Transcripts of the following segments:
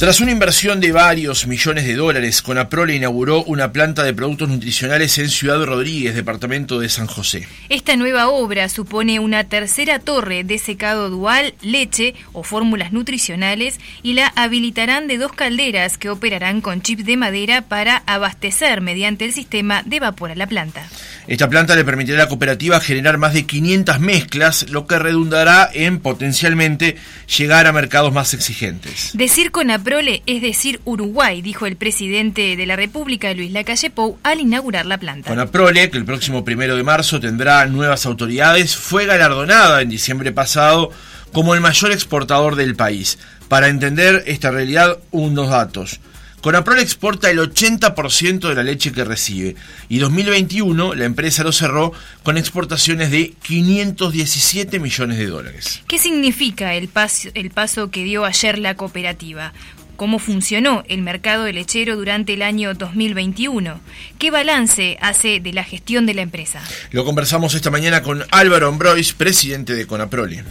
Tras una inversión de varios millones de dólares, Conaprole inauguró una planta de productos nutricionales en Ciudad Rodríguez, departamento de San José. Esta nueva obra supone una tercera torre de secado dual, leche o fórmulas nutricionales y la habilitarán de dos calderas que operarán con chips de madera para abastecer mediante el sistema de vapor a la planta. Esta planta le permitirá a la cooperativa generar más de 500 mezclas, lo que redundará en potencialmente llegar a mercados más exigentes. Decir Conaprole es decir Uruguay, dijo el presidente de la República, Luis Lacalle Pou, al inaugurar la planta. Conaprole, que el próximo primero de marzo tendrá nuevas autoridades, fue galardonada en diciembre pasado como el mayor exportador del país. Para entender esta realidad, unos datos. Conaprol exporta el 80% de la leche que recibe y 2021 la empresa lo cerró con exportaciones de 517 millones de dólares. ¿Qué significa el paso, el paso que dio ayer la cooperativa? ¿Cómo funcionó el mercado de lechero durante el año 2021? ¿Qué balance hace de la gestión de la empresa? Lo conversamos esta mañana con Álvaro Ambrois, presidente de Conaprole.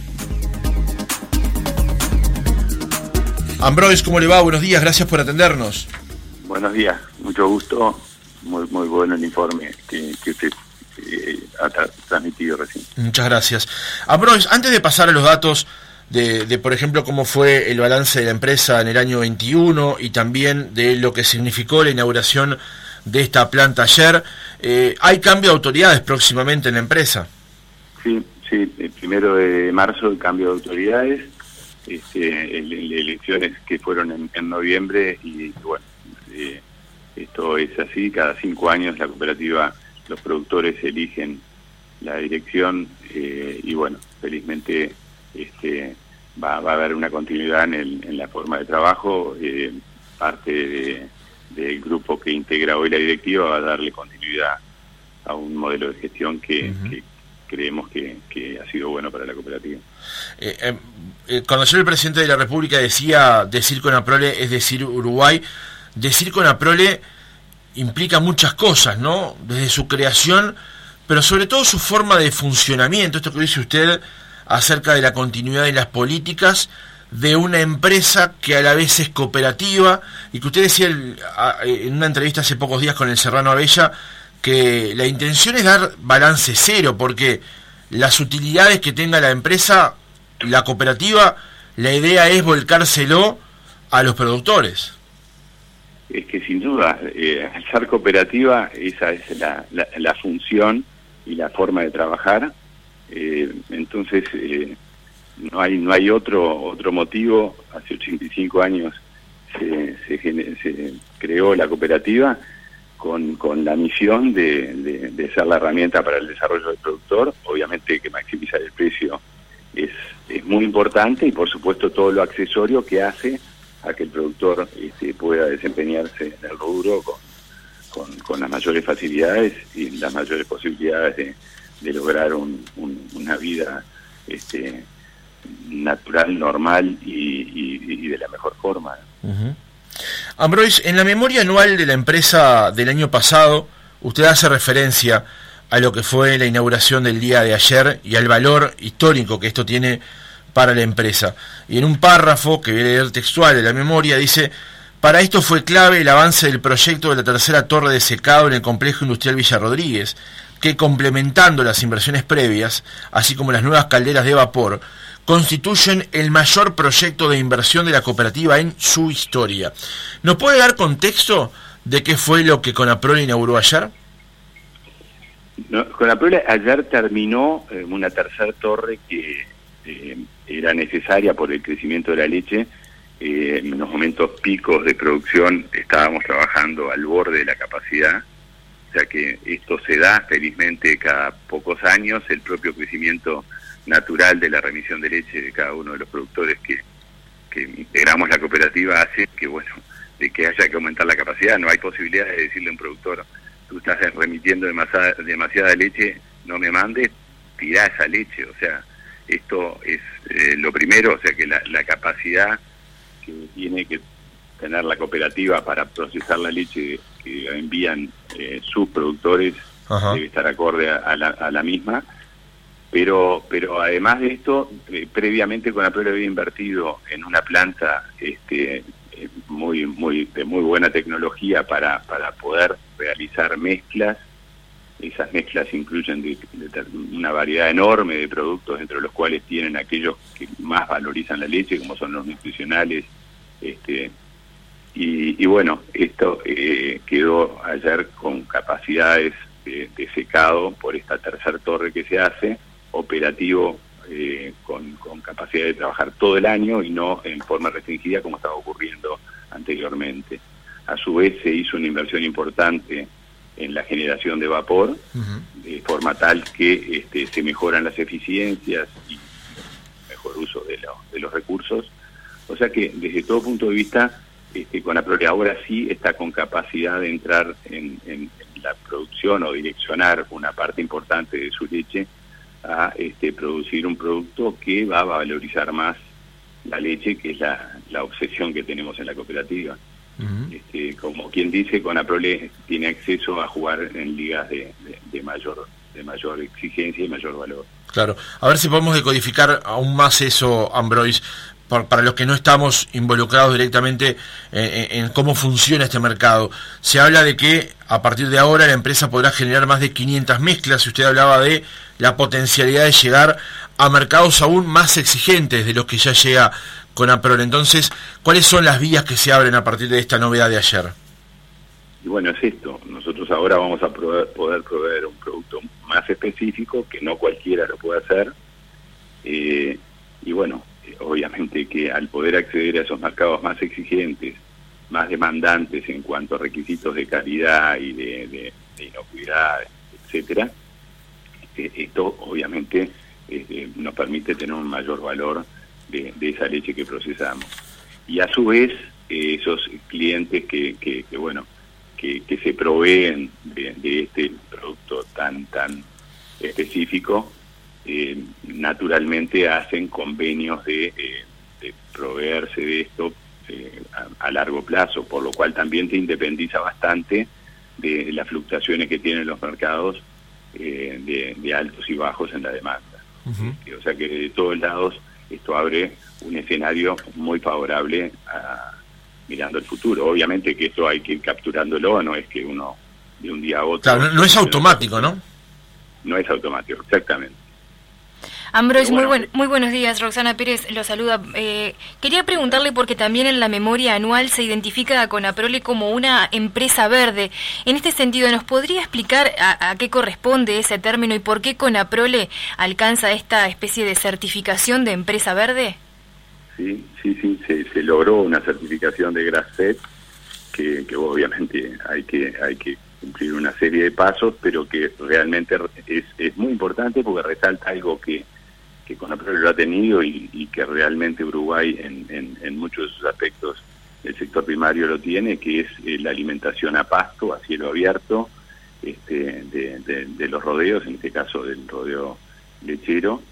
Ambrois, ¿cómo le va? Buenos días, gracias por atendernos. Buenos días, mucho gusto. Muy, muy bueno el informe que, usted eh, ha transmitido recién. Muchas gracias. Ambrois, antes de pasar a los datos de, de, por ejemplo, cómo fue el balance de la empresa en el año 21 y también de lo que significó la inauguración de esta planta ayer, eh, ¿hay cambio de autoridades próximamente en la empresa? Sí, sí, el primero de marzo el cambio de autoridades este, elecciones que fueron en, noviembre y bueno, eh, esto es así, cada cinco años la cooperativa, los productores eligen la dirección eh, y bueno, felizmente este, va, a haber una continuidad en, la forma de trabajo, eh, parte del grupo que integra hoy la directiva va a darle continuidad a un modelo de gestión que, creemos que, ha sido bueno para la cooperativa. Eh, em, eh, cuando yo el presidente de la República decía decir con Aprole es decir Uruguay, decir con Aprole implica muchas cosas, ¿no? Desde su creación, pero sobre todo su forma de funcionamiento, esto que dice usted acerca de la continuidad de las políticas de una empresa que a la vez es cooperativa y que usted decía en una entrevista hace pocos días con el Serrano Abella, que la intención es dar balance cero, porque las utilidades que tenga la empresa, la cooperativa, la idea es volcárselo a los productores. Es que sin duda, eh, al ser cooperativa, esa es la, la, función y la forma de trabajar. Eh, entonces, eh, no hay no hay otro otro motivo. Hace 85 años se, se, se creó la cooperativa con, con la misión de, ser la herramienta para el desarrollo del productor. Obviamente que maximizar el precio es, es muy importante y por supuesto todo lo accesorio que hace a que el productor este, pueda desempeñarse en el rubro con, con, las mayores facilidades y las mayores posibilidades de, de lograr un, una vida este, natural, normal y, de la mejor forma. Ambrois, en la memoria anual de la empresa del año pasado, usted hace referencia a lo que fue la inauguración del día de ayer y al valor histórico que esto tiene para la empresa. Y en un párrafo que voy a textual de la memoria dice, para esto fue clave el avance del proyecto de la tercera torre de secado en el complejo industrial Villa Rodríguez, que complementando las inversiones previas, así como las nuevas calderas de vapor, constituyen el mayor proyecto de inversión de la cooperativa en su historia. ¿Nos puede dar contexto de qué fue lo que Conaprole inauguró ayer? No, Conaprole ayer terminó eh, una tercera torre que eh, era necesaria por el crecimiento de la leche. Eh, en unos momentos picos de producción estábamos trabajando al borde de la capacidad, o sea que esto se da felizmente cada pocos años, el propio crecimiento natural de la remisión de leche de cada uno de los productores que, que integramos la cooperativa hace que, bueno, de que haya que aumentar la capacidad. No hay posibilidad de decirle a un productor, tú estás remitiendo demasiada, demasiada leche, no me mandes, tirá esa leche. O sea, esto es eh, lo primero, o sea que la, la, capacidad que tiene que tener la cooperativa para procesar la leche que envían eh, sus productores debe estar acorde a la, a la misma pero pero además de esto, eh, previamente con la había invertido en una planta este, muy, muy, de muy buena tecnología para, para poder realizar mezclas. Esas mezclas incluyen una variedad enorme de productos, entre los cuales tienen aquellos que más valorizan la leche, como son los nutricionales. Este, y, bueno, esto eh, quedó ayer con capacidades de, secado por esta tercera torre que se hace, operativo eh, con, con, capacidad de trabajar todo el año y no en forma restringida como estaba ocurriendo anteriormente. A su vez se hizo una inversión importante en la generación de vapor, de forma tal que este, se mejoran las eficiencias y mejor uso de, de los recursos. O sea que desde todo punto de vista, este, Conaprole ahora sí está con capacidad de entrar en, en, la producción o direccionar una parte importante de su leche a este, producir un producto que va a valorizar más la leche, que es la, la obsesión que tenemos en la cooperativa. este, como quien dice, Conaprole tiene acceso a jugar en ligas de, de, mayor de mayor exigencia y mayor valor. Claro, a ver si podemos decodificar aún más eso, Ambrois para los que no estamos involucrados directamente en, cómo funciona este mercado. Se habla de que a partir de ahora la empresa podrá generar más de 500 mezclas. Usted hablaba de la potencialidad de llegar a mercados aún más exigentes de los que ya llega con Aprol. Entonces, ¿cuáles son las vías que se abren a partir de esta novedad de ayer? Y bueno, es esto. Nosotros ahora vamos a poder proveer un producto más específico que no cualquiera lo puede hacer. Eh, y bueno, obviamente que al poder acceder a esos mercados más exigentes, más demandantes en cuanto a requisitos de calidad y de, inocuidad, etcétera, este, esto obviamente este, nos permite tener un mayor valor de, esa leche que procesamos. Y a su vez, esos clientes que, que, bueno, que, se proveen de, de este producto tan, tan específico, eh, naturalmente hacen convenios de, eh, proveerse de esto eh, a, largo plazo, por lo cual también te independiza bastante de las fluctuaciones que tienen los mercados de, altos y bajos en la demanda. O sea que de todos lados esto abre un escenario muy favorable a, mirando el futuro. Obviamente que esto hay que ir capturándolo, no es que uno de un día a otro... Claro, no es automático, ¿no? No es automático, exactamente. Ambrois, muy, muy buenos días. Roxana Pérez lo saluda. Eh, quería preguntarle porque también en la memoria anual se identifica a Conaprole como una empresa verde. En este sentido, ¿nos podría explicar a, qué corresponde ese término y por qué Conaprole alcanza esta especie de certificación de empresa verde? Sí, sí, sí, se, logró una certificación de Grasset que, que obviamente hay que, hay que cumplir una serie de pasos, pero que realmente es, es muy importante porque resalta algo que que Conaprol lo ha tenido y, que realmente Uruguay en, en, muchos de sus aspectos el sector primario lo tiene, que es eh, la alimentación a pasto, a cielo abierto, este, de, los rodeos, en este caso del rodeo lechero.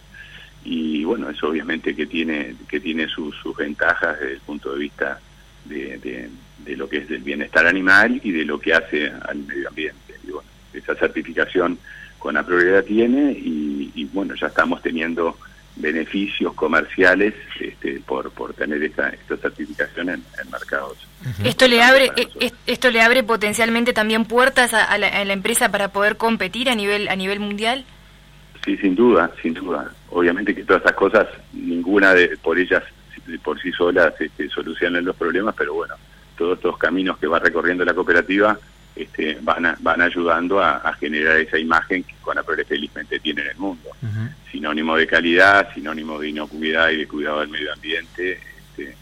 Y bueno, eso obviamente que tiene, que tiene sus, ventajas desde el punto de vista de, de, lo que es del bienestar animal y de lo que hace al medio ambiente. Y bueno, esa certificación con la prioridad tiene y, bueno, ya estamos teniendo beneficios comerciales este, por, por tener esta, esta certificación en, mercados. Esto le abre eh, esto le abre potencialmente también puertas a, la, empresa para poder competir a nivel a nivel mundial. Sí, sin duda, sin duda. Obviamente que todas esas cosas ninguna de por ellas por sí solas este, solucionan los problemas, pero bueno, todos estos caminos que va recorriendo la cooperativa este, van, van ayudando a, generar esa imagen que Conaprole felizmente tiene en el mundo. Sinónimo de calidad, sinónimo de inocuidad y de cuidado del medio ambiente. Este,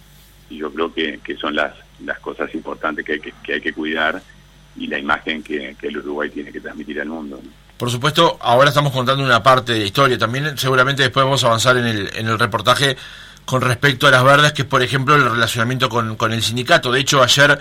y yo creo que, que son las, las cosas importantes que hay que, que, hay que cuidar y la imagen que, el Uruguay tiene que transmitir al mundo. Por supuesto, ahora estamos contando una parte de la historia. También seguramente después vamos a avanzar en el, en el reportaje con respecto a las verdes, que es por ejemplo el relacionamiento con, con el sindicato. De hecho, ayer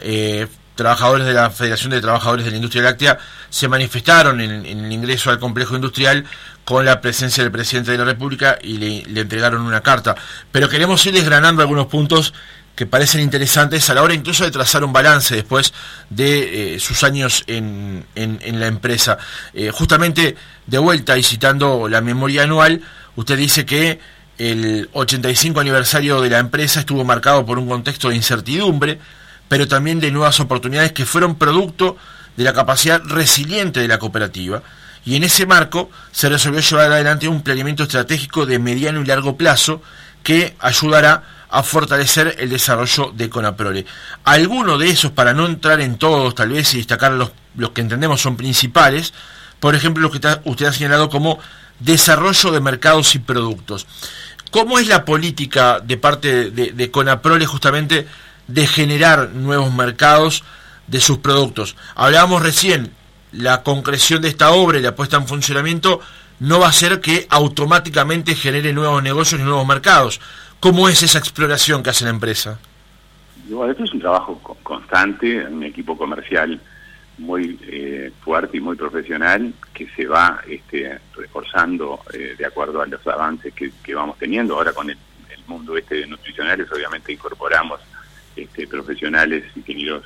eh, trabajadores de la Federación de Trabajadores de la Industria Láctea se manifestaron en, el ingreso al complejo industrial con la presencia del presidente de la República y le, entregaron una carta. Pero queremos ir desgranando algunos puntos que parecen interesantes a la hora incluso de trazar un balance después de eh, sus años en, en, la empresa. Eh, justamente de vuelta y citando la memoria anual, usted dice que el 85 aniversario de la empresa estuvo marcado por un contexto de incertidumbre, pero también de nuevas oportunidades que fueron producto de la capacidad resiliente de la cooperativa. Y en ese marco se resolvió llevar adelante un planeamiento estratégico de mediano y largo plazo que ayudará a fortalecer el desarrollo de Conaprole. Algunos de esos, para no entrar en todos, tal vez y destacar los, los que entendemos son principales, por ejemplo, lo que usted ha señalado como desarrollo de mercados y productos. ¿Cómo es la política de parte de Conaprole justamente de generar nuevos mercados de sus productos? Hablábamos recién, la concreción de esta obra y la puesta en funcionamiento no va a ser que automáticamente genere nuevos negocios y nuevos mercados. ¿Cómo es esa exploración que hace la empresa? Bueno, esto es un trabajo constante, un equipo comercial muy eh, fuerte y muy profesional que se va este, reforzando eh, de acuerdo a los avances que, vamos teniendo. Ahora con el, mundo este de nutricionales obviamente incorporamos este, profesionales, ingenieros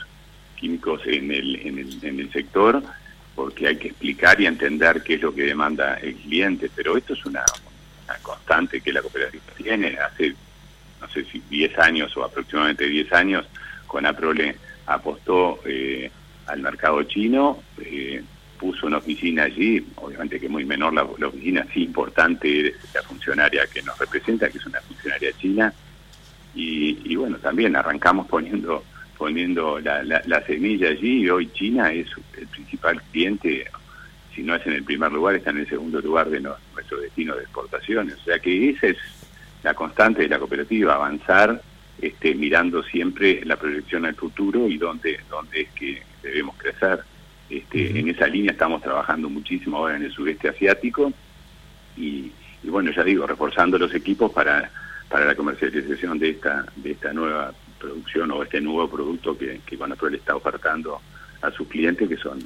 químicos en el, en el, en el sector porque hay que explicar y entender qué es lo que demanda el cliente, pero esto es una, constante que la cooperativa tiene. Hace, no sé si 10 años o aproximadamente 10 años, Conaprole apostó eh, al mercado chino, eh, puso una oficina allí, obviamente que muy menor la, oficina, sí importante la funcionaria que nos representa, que es una funcionaria china, y, y bueno, también arrancamos poniendo poniendo la, la, semilla allí y hoy China es el principal cliente, si no es en el primer lugar, está en el segundo lugar de nuestro destino de exportaciones. O sea que esa es la constante de la cooperativa, avanzar este, mirando siempre la proyección al futuro y dónde, dónde es que debemos crecer. Este, En esa línea estamos trabajando muchísimo ahora en el sureste asiático y, y bueno, ya digo, reforzando los equipos para, para la comercialización de esta, de esta nueva producción o este nuevo producto que, que le está ofertando a sus clientes, que son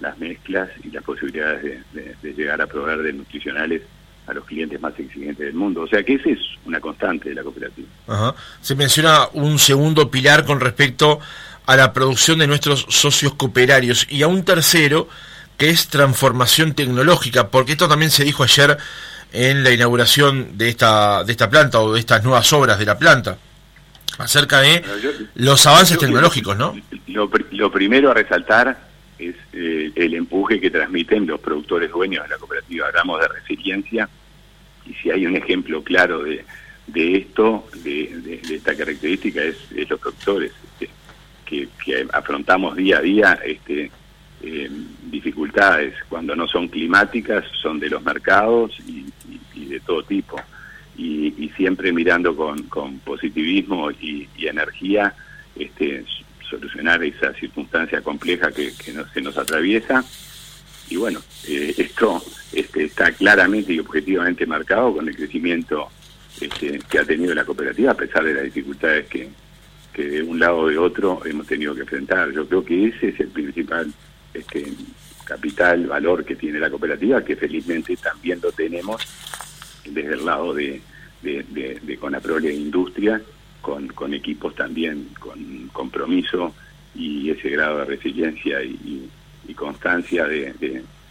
las mezclas y las posibilidades de, llegar a proveer de nutricionales a los clientes más exigentes del mundo. O sea que ese es una constante de la cooperativa. Se menciona un segundo pilar con respecto a la producción de nuestros socios cooperarios y a un tercero que es transformación tecnológica, porque esto también se dijo ayer en la inauguración de esta, de esta planta o de estas nuevas obras de la planta acerca de los avances tecnológicos, ¿no? Lo, primero a resaltar es eh, el empuje que transmiten los productores dueños de la cooperativa. Hablamos de resiliencia y si hay un ejemplo claro de, de esto, de, esta característica, es, los productores este, que, afrontamos día a día este, eh, dificultades. Cuando no son climáticas, son de los mercados y de todo tipo y, siempre mirando con, positivismo y, energía este, solucionar esa circunstancia compleja que, que se nos atraviesa. Y bueno, eh, esto este, está claramente y objetivamente marcado con el crecimiento este, que ha tenido la cooperativa, a pesar de las dificultades que, que de un lado o de otro hemos tenido que enfrentar. Yo creo que ese es el principal este, capital, valor que tiene la cooperativa, que felizmente también lo tenemos desde el lado de, de, de, de Conaprole Industria, con, equipos también con compromiso y ese grado de resiliencia y, constancia de,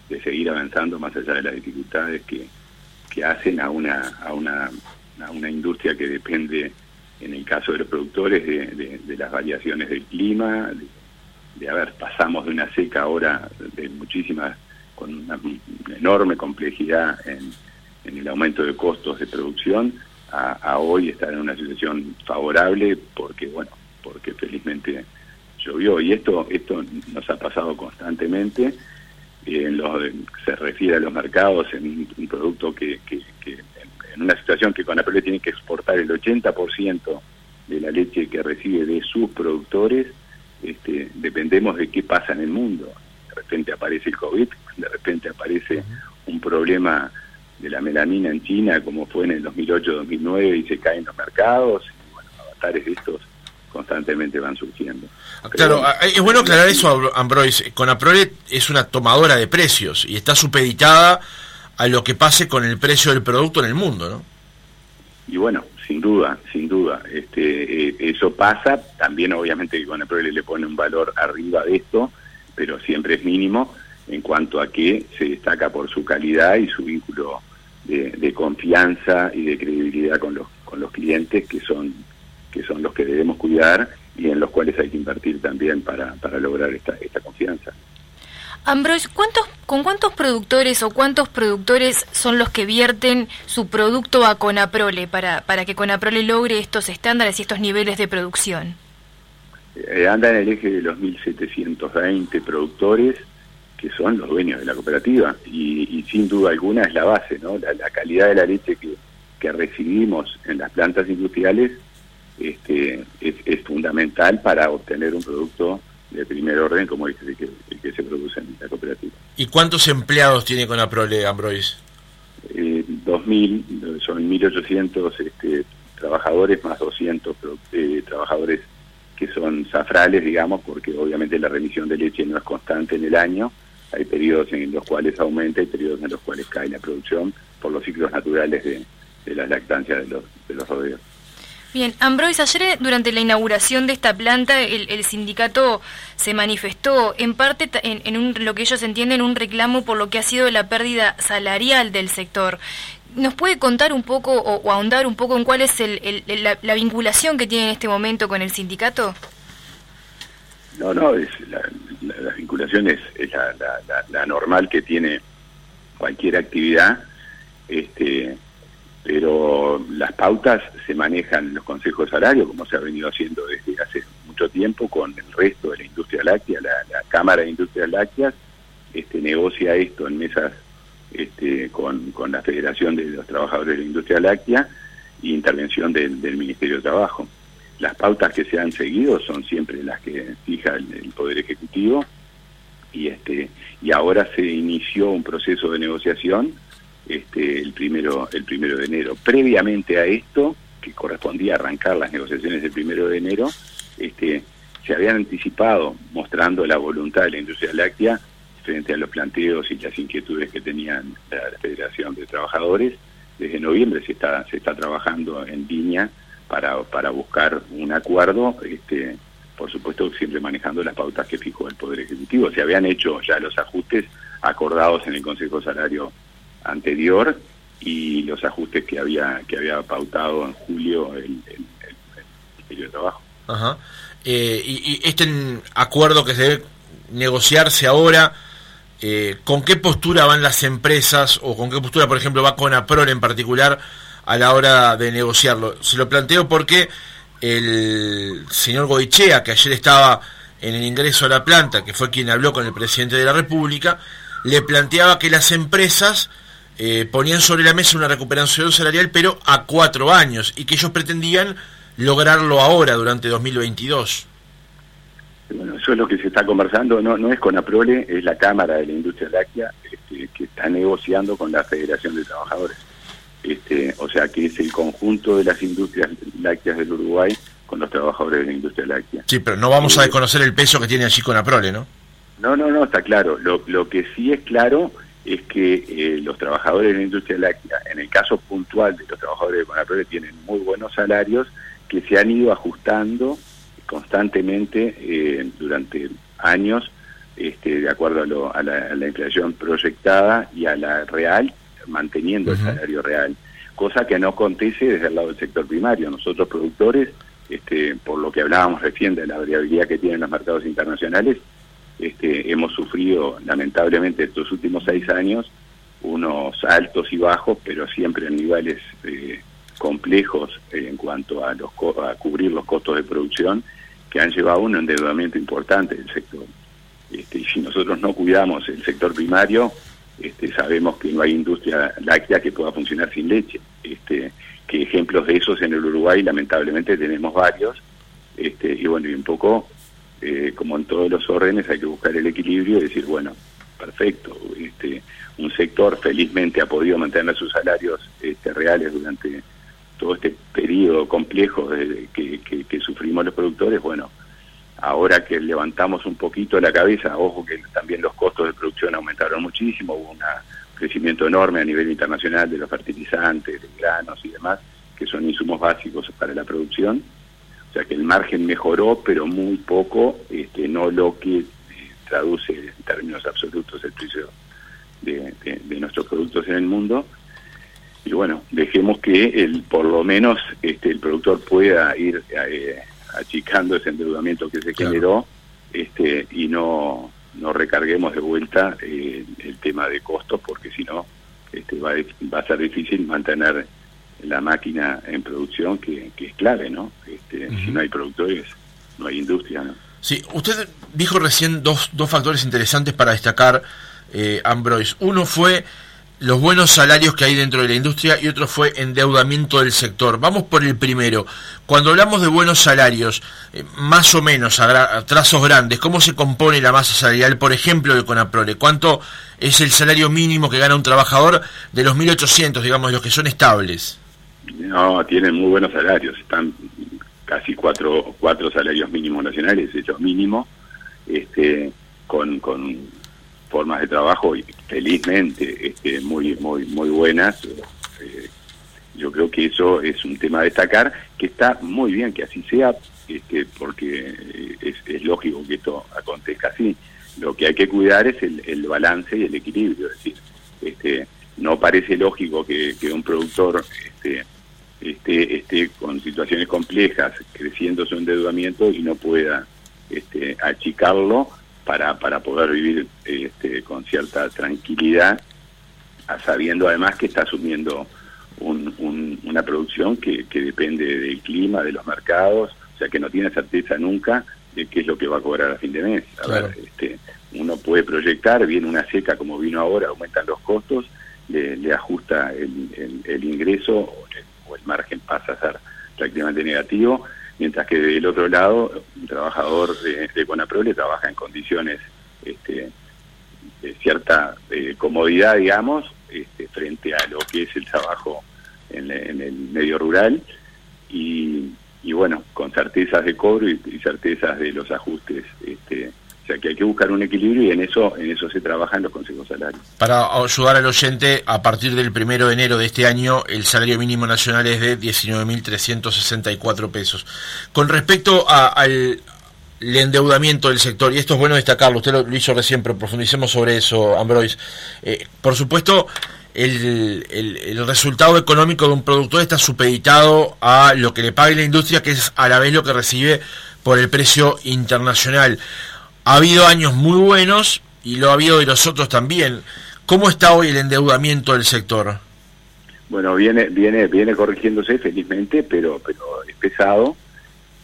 de, seguir avanzando más allá de las dificultades que, que hacen a una, a, una, a una industria que depende, en el caso de los productores, de, de las variaciones del clima, de, a ver, pasamos de una seca ahora de muchísimas, con una enorme complejidad en en el aumento de costos de producción a, hoy estar en una situación favorable porque bueno porque felizmente llovió. Y esto esto nos ha pasado constantemente. En lo se refiere a los mercados en un, producto que, que, en una situación que Conapre tiene que exportar el 80% de la leche que recibe de sus productores este, dependemos de qué pasa en el mundo de repente aparece el COVID de repente aparece un problema de la melanina en China, como fue en el 2008-2009, y se caen los mercados, y bueno, avatares de estos constantemente van surgiendo. Claro, es bueno aclarar eso, Ambroise. Conaprole es una tomadora de precios y está supeditada a lo que pase con el precio del producto en el mundo, ¿no? Y bueno, sin duda, sin duda. Este, eh, eso pasa, también obviamente que Conaprole le pone un valor arriba de esto, pero siempre es mínimo en cuanto a que se destaca por su calidad y su vínculo de, confianza y de credibilidad con los, con los clientes que son, que son los que debemos cuidar y en los cuales hay que invertir también para, para lograr esta, esta confianza. Ambroise, ¿cuántos, ¿con cuántos productores o cuántos productores son los que vierten su producto a Conaprole para, para que Conaprole logre estos estándares y estos niveles de producción? Eh, anda en el eje de los 1.720 productores que son los dueños de la cooperativa y, sin duda alguna es la base, ¿no? La, calidad de la leche que, que, recibimos en las plantas industriales este, es, fundamental para obtener un producto de primer orden como el que, que, se produce en la cooperativa. ¿Y cuántos empleados tiene con Aprole, Ambroise? Eh, 2.000, son 1.800 este, trabajadores más 200 eh, trabajadores que son safrales, digamos, porque obviamente la remisión de leche no es constante en el año, hay periodos en los cuales aumenta y periodos en los cuales cae la producción por los ciclos naturales de, la lactancia de los, de los rodeos. Bien, Ambroise, ayer eh, durante la inauguración de esta planta el, sindicato se manifestó en parte en, un, lo que ellos entienden un reclamo por lo que ha sido la pérdida salarial del sector. ¿Nos puede contar un poco o, ahondar un poco en cuál es el, la, vinculación que tiene en este momento con el sindicato? No, no, es la, vinculación es, la, normal que tiene cualquier actividad, este, pero las pautas se manejan en los consejos salarios, como se ha venido haciendo desde hace mucho tiempo con el resto de la industria láctea, la, Cámara de Industrias Lácteas este, negocia esto en mesas este, con, con la Federación de los Trabajadores de la Industria Láctea e intervención del, del Ministerio de Trabajo. Las pautas que se han seguido son siempre las que fija el, Poder Ejecutivo y este y ahora se inició un proceso de negociación este el primero el primero de enero. Previamente a esto, que correspondía arrancar las negociaciones el primero de enero, este se habían anticipado mostrando la voluntad de la industria láctea frente a los planteos y las inquietudes que tenían la Federación de Trabajadores. Desde noviembre se está se está trabajando en línea para, para buscar un acuerdo, este, por supuesto siempre manejando las pautas que fijó el Poder Ejecutivo. Se habían hecho ya los ajustes acordados en el Consejo Salario anterior y los ajustes que había que había pautado en julio el, el, Ministerio de Trabajo. Ajá. Eh, y, este acuerdo que se debe negociarse ahora, eh, ¿con qué postura van las empresas o con qué postura, por ejemplo, va Conaprol en particular a la hora de negociarlo. Se lo planteo porque el señor Goichea, que ayer estaba en el ingreso a la planta, que fue quien habló con el presidente de la República, le planteaba que las empresas eh, ponían sobre la mesa una recuperación salarial, pero a cuatro años, y que ellos pretendían lograrlo ahora, durante 2022. Bueno, eso es lo que se está conversando, no, no es con APROLE, es la Cámara de la Industria Láctea este, que está negociando con la Federación de Trabajadores. Este, o sea que es el conjunto de las industrias lácteas del Uruguay con los trabajadores de la industria láctea. Sí, pero no vamos a eh, desconocer el peso que tiene allí con Aprole, ¿no? No, no, no, está claro. Lo, lo que sí es claro es que eh, los trabajadores de la industria láctea, en el caso puntual de los trabajadores de Conaprole, tienen muy buenos salarios que se han ido ajustando constantemente eh, durante años, este, de acuerdo a, la, inflación proyectada y a la real, manteniendo el salario real, cosa que no acontece desde el lado del sector primario. Nosotros productores, este, por lo que hablábamos recién de la variabilidad que tienen los mercados internacionales, este, hemos sufrido lamentablemente estos últimos seis años unos altos y bajos, pero siempre en niveles eh, complejos en cuanto a, los a cubrir los costos de producción que han llevado a un endeudamiento importante del sector. Este, y si nosotros no cuidamos el sector primario, este, sabemos que no hay industria láctea que pueda funcionar sin leche. Este, que ejemplos de esos en el Uruguay lamentablemente tenemos varios. Este, y bueno, y un poco, eh, como en todos los órdenes, hay que buscar el equilibrio y decir, bueno, perfecto, este, un sector felizmente ha podido mantener sus salarios este, reales durante todo este periodo complejo de, que, que sufrimos los productores, bueno, Ahora que levantamos un poquito la cabeza, ojo que también los costos de producción aumentaron muchísimo, hubo un crecimiento enorme a nivel internacional de los fertilizantes, de granos y demás, que son insumos básicos para la producción. O sea que el margen mejoró, pero muy poco, este, no lo que eh, traduce en términos absolutos el precio de, nuestros productos en el mundo. y bueno, dejemos que el, por lo menos este, el productor pueda ir eh, achicando ese endeudamiento que se generó este, y no, no recarguemos de vuelta eh, el tema de costos porque si no este, va, va a ser difícil mantener la máquina en producción que, es clave, ¿no? Este, Si no hay productores, no hay industria, ¿no? Sí, usted dijo recién dos, dos factores interesantes para destacar, eh, Ambroise. Uno fue los buenos salarios que hay dentro de la industria y otro fue endeudamiento del sector. Vamos por el primero. Cuando hablamos de buenos salarios, eh, más o menos a, trazos grandes, ¿cómo se compone la masa salarial, por ejemplo, de Conaprole? ¿Cuánto es el salario mínimo que gana un trabajador de los 1.800, digamos, los que son estables? No, tienen muy buenos salarios, están casi cuatro, cuatro salarios mínimos nacionales, hechos mínimo, este, con, con formas de trabajo felizmente este, muy, muy, muy buenas. Eh, yo creo que eso es un tema a destacar, que está muy bien que así sea, este, porque es, es lógico que esto acontezca así. Lo que hay que cuidar es el, el balance y el equilibrio, es decir, este, no parece lógico que, que un productor este, esté, esté con situaciones complejas, creciendo su endeudamiento y no pueda este, achicarlo para, para poder vivir este, con cierta tranquilidad, sabiendo además que está asumiendo una producción que, que depende del clima, de los mercados, o sea que no tiene certeza nunca de qué es lo que va a cobrar a fin de mes. A ver, este, uno puede proyectar, viene una seca como vino ahora, aumentan los costos, le, le ajusta el, el, ingreso o el margen pasa a ser prácticamente negativo, mientras que del otro lado, un trabajador de, de Conaprole trabaja en condiciones este, de cierta comodidad, digamos, este, frente a lo que es el trabajo en, el medio rural. Y, y, bueno, con certezas de cobro y, y certezas de los ajustes este, o sea que hay que buscar un equilibrio y en eso en eso se trabaja en los consejos salarios. Para ayudar al oyente, a partir del primero de enero de este año, el salario mínimo nacional es de 19.364 pesos. Con respecto al endeudamiento del sector, y esto es bueno destacarlo, usted lo, hizo recién, pero profundicemos sobre eso, Ambroise. Eh, por supuesto, el, el, resultado económico de un productor está supeditado a lo que le pague la industria, que es a la vez lo que recibe por el precio internacional ha habido años muy buenos y lo ha habido de los otros también. ¿Cómo está hoy el endeudamiento del sector? Bueno, viene viene viene corrigiéndose felizmente, pero pero es pesado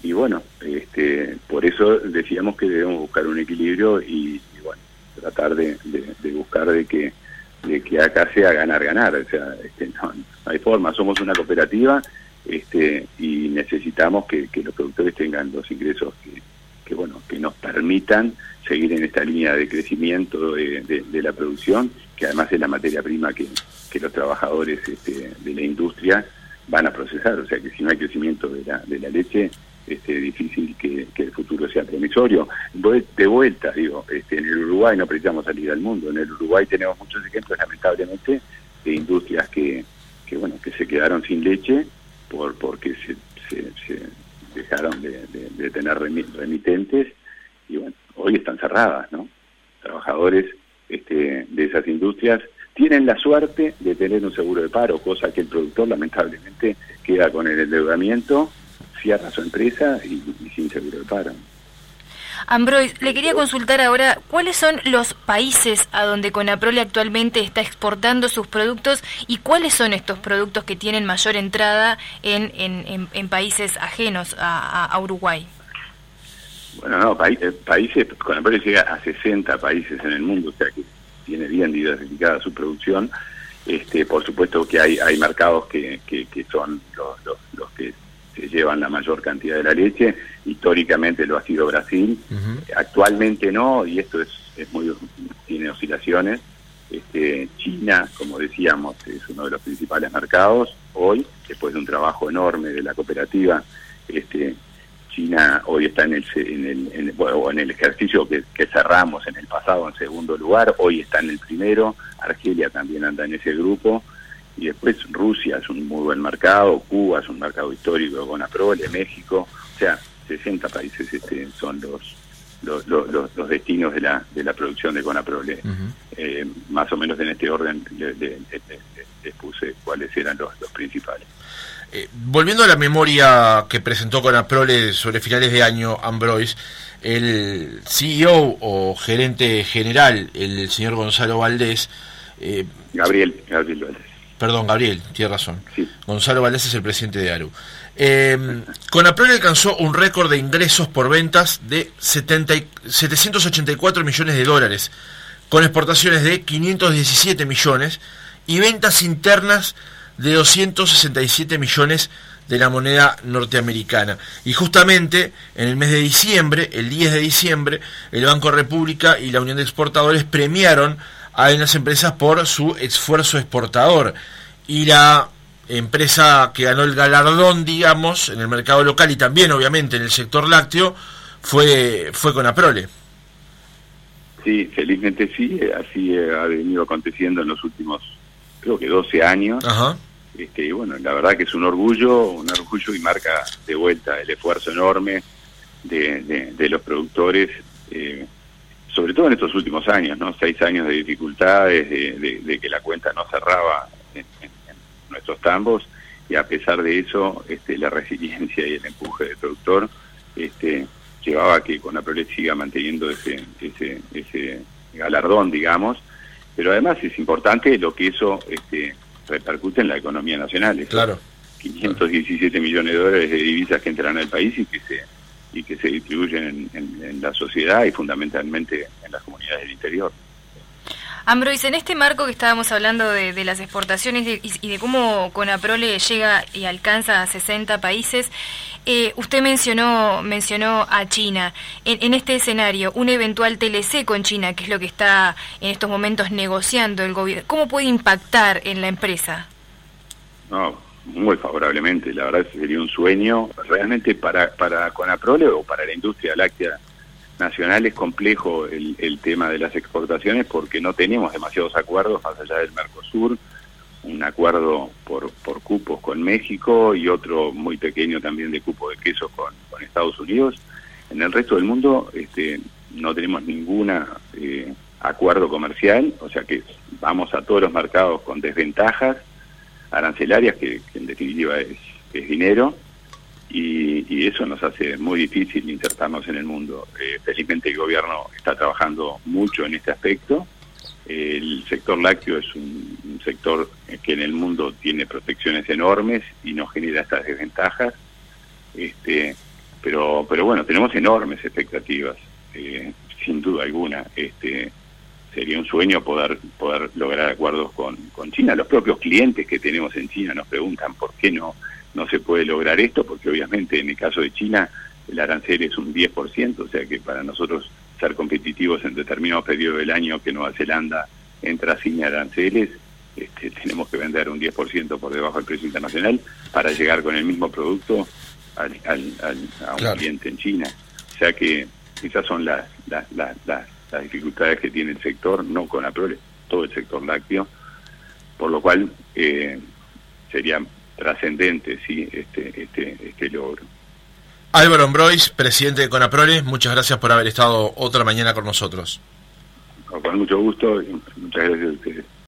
y bueno, este, por eso decíamos que debemos buscar un equilibrio y, bueno, tratar de, buscar de que de que acá sea ganar ganar, o sea, este, no, hay forma, somos una cooperativa este, y necesitamos que, los productores tengan los ingresos que, que bueno que nos permitan seguir en esta línea de crecimiento de, la producción que además es la materia prima que, los trabajadores este, de la industria van a procesar o sea que si no hay crecimiento de la, de la leche este, difícil que, el futuro sea promisorio. De vuelta, digo, este, en el Uruguay no precisamos salir al mundo, en el Uruguay tenemos muchos ejemplos, lamentablemente, de industrias que, que bueno, que se quedaron sin leche por porque se, se dejaron de, tener remitentes y bueno, hoy están cerradas, ¿no? Trabajadores este, de esas industrias tienen la suerte de tener un seguro de paro, cosa que el productor lamentablemente queda con el endeudamiento, cierra su empresa y sin seguro de paro. Ambrois, le quería consultar ahora cuáles son los países a donde Conaprole actualmente está exportando sus productos y cuáles son estos productos que tienen mayor entrada en, en, países ajenos a, Uruguay. Bueno, no, eh, países, Conaprole llega a 60 países en el mundo, o sea que tiene bien diversificada su producción. Este, por supuesto que hay, hay mercados que, que, son los, los que se llevan la mayor cantidad de la leche. Históricamente lo ha sido Brasil, actualmente no, y esto es, es muy tiene oscilaciones. Este, China, como decíamos, es uno de los principales mercados hoy, después de un trabajo enorme de la cooperativa. Este, China hoy está en el, en el, en en el ejercicio que, que, cerramos en el pasado en segundo lugar, hoy está en el primero, Argelia también anda en ese grupo, y después Rusia es un muy buen mercado, Cuba es un mercado histórico con Aprole, México, o sea, 60 países este, son los los, los, destinos de la, de la producción de Conaprole. Eh, más o menos en este orden les puse cuáles eran los, los principales. Eh, volviendo a la memoria que presentó Conaprole sobre finales de año, Ambroise, el CEO o gerente general, el señor Gonzalo Valdés. Eh, Gabriel, Gabriel Valdés. Perdón, Gabriel, tiene razón. Gonzalo Valdés es el presidente de ARU. Eh, Conaprole alcanzó un récord de ingresos por ventas de 784 millones de dólares, con exportaciones de 517 millones y ventas internas de 267 millones de la moneda norteamericana. Y justamente en el mes de diciembre, el 10 de diciembre, el Banco República y la Unión de Exportadores premiaron a las empresas por su esfuerzo exportador. Y la empresa que ganó el galardón, digamos, en el mercado local y también obviamente en el sector lácteo, fue, fue con Aprole. Sí, felizmente sí, así ha venido aconteciendo en los últimos, creo que 12 años. Este, y bueno, la verdad que es un orgullo, un orgullo y marca de vuelta el esfuerzo enorme de, de, los productores, eh, sobre todo en estos últimos años, ¿no? Seis años de dificultades, de, que la cuenta no cerraba en nuestros tambos y a pesar de eso este, la resiliencia y el empuje del productor este, llevaba a que con la siga manteniendo ese, ese, ese galardón, digamos, pero además es importante lo que eso este, repercute en la economía nacional. Claro. 517 millones de dólares de divisas que entran al país y que se y que se distribuyen en, en la sociedad y fundamentalmente en las comunidades del interior. Ambroise, en este marco que estábamos hablando de, las exportaciones y, de cómo Conaprole llega y alcanza a 60 países, eh, usted mencionó, mencionó a China. En, este escenario, un eventual TLC con China, que es lo que está en estos momentos negociando el gobierno, ¿cómo puede impactar en la empresa? No, muy favorablemente. La verdad sería un sueño realmente para, para Conaprole o para la industria láctea nacional es complejo el, el, tema de las exportaciones porque no tenemos demasiados acuerdos más allá del Mercosur, un acuerdo por, por cupos con México y otro muy pequeño también de cupo de queso con, Estados Unidos. En el resto del mundo este, no tenemos ningún eh, acuerdo comercial, o sea que vamos a todos los mercados con desventajas arancelarias, que, que en definitiva es, es dinero, y, eso nos hace muy difícil insertarnos en el mundo. Eh, felizmente el gobierno está trabajando mucho en este aspecto. el sector lácteo es un, sector que en el mundo tiene protecciones enormes y nos genera estas desventajas. Este, pero, pero bueno, tenemos enormes expectativas, eh, sin duda alguna. Este, sería un sueño poder poder lograr acuerdos con, con China. Los propios clientes que tenemos en China nos preguntan por qué no no se puede lograr esto, porque obviamente en el caso de China el arancel es un 10%, o sea que para nosotros ser competitivos en determinados periodos del año que Nueva Zelanda entra sin aranceles, este, tenemos que vender un 10% por debajo del precio internacional para llegar con el mismo producto al, a un cliente en China. O sea que esas son las, las, las, dificultades que tiene el sector, no con la prole, todo el sector lácteo, por lo cual eh, sería trascendente sí este, este, este logro. Álvaro Ambrois, presidente de Conaprole, muchas gracias por haber estado otra mañana con nosotros. Con mucho gusto y muchas gracias a ustedes.